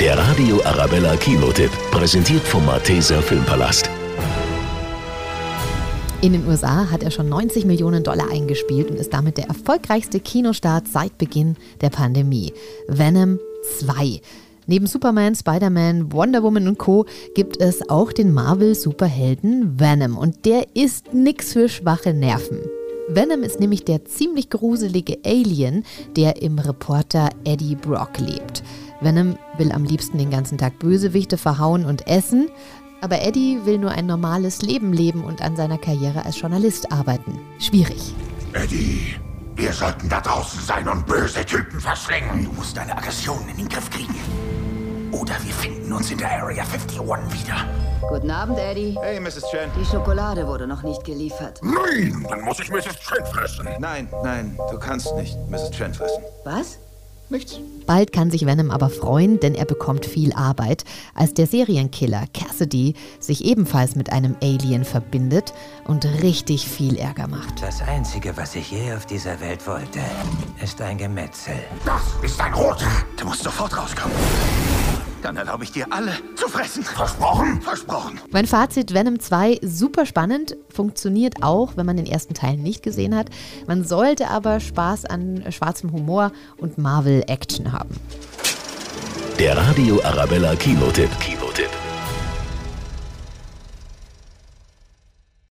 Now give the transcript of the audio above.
Der Radio Arabella Kinotipp, präsentiert vom Malteser Filmpalast. In den USA hat er schon 90 Millionen Dollar eingespielt und ist damit der erfolgreichste Kinostart seit Beginn der Pandemie. Venom 2. Neben Superman, Spider-Man, Wonder Woman und Co. gibt es auch den Marvel-Superhelden Venom und der ist nix für schwache Nerven. Venom ist nämlich der ziemlich gruselige Alien, der im Reporter Eddie Brock lebt. Venom will am liebsten den ganzen Tag Bösewichte verhauen und essen, aber Eddie will nur ein normales Leben leben und an seiner Karriere als Journalist arbeiten. Schwierig. Eddie, wir sollten da draußen sein und böse Typen verschlingen. Du musst deine Aggressionen in den Griff kriegen. Oder wir finden uns in der Area 51 wieder. Guten Abend, Eddie. Hey, Mrs. Chen. Die Schokolade wurde noch nicht geliefert. Nein, dann muss ich Mrs. Chen fressen. Nein, nein, du kannst nicht Mrs. Chen fressen. Was? Nichts. Bald kann sich Venom aber freuen, denn er bekommt viel Arbeit, als der Serienkiller Cassidy sich ebenfalls mit einem Alien verbindet und richtig viel Ärger macht. Das Einzige, was ich je auf dieser Welt wollte, ist ein Gemetzel. Das ist ein Roter. Du musst sofort rauskommen. Dann erlaube ich dir alle zu fressen. Versprochen? Versprochen. Mein Fazit Venom 2 super spannend, funktioniert auch, wenn man den ersten Teil nicht gesehen hat. Man sollte aber Spaß an schwarzem Humor und Marvel Action haben. Der Radio Arabella Kinotipp. Kinotipp.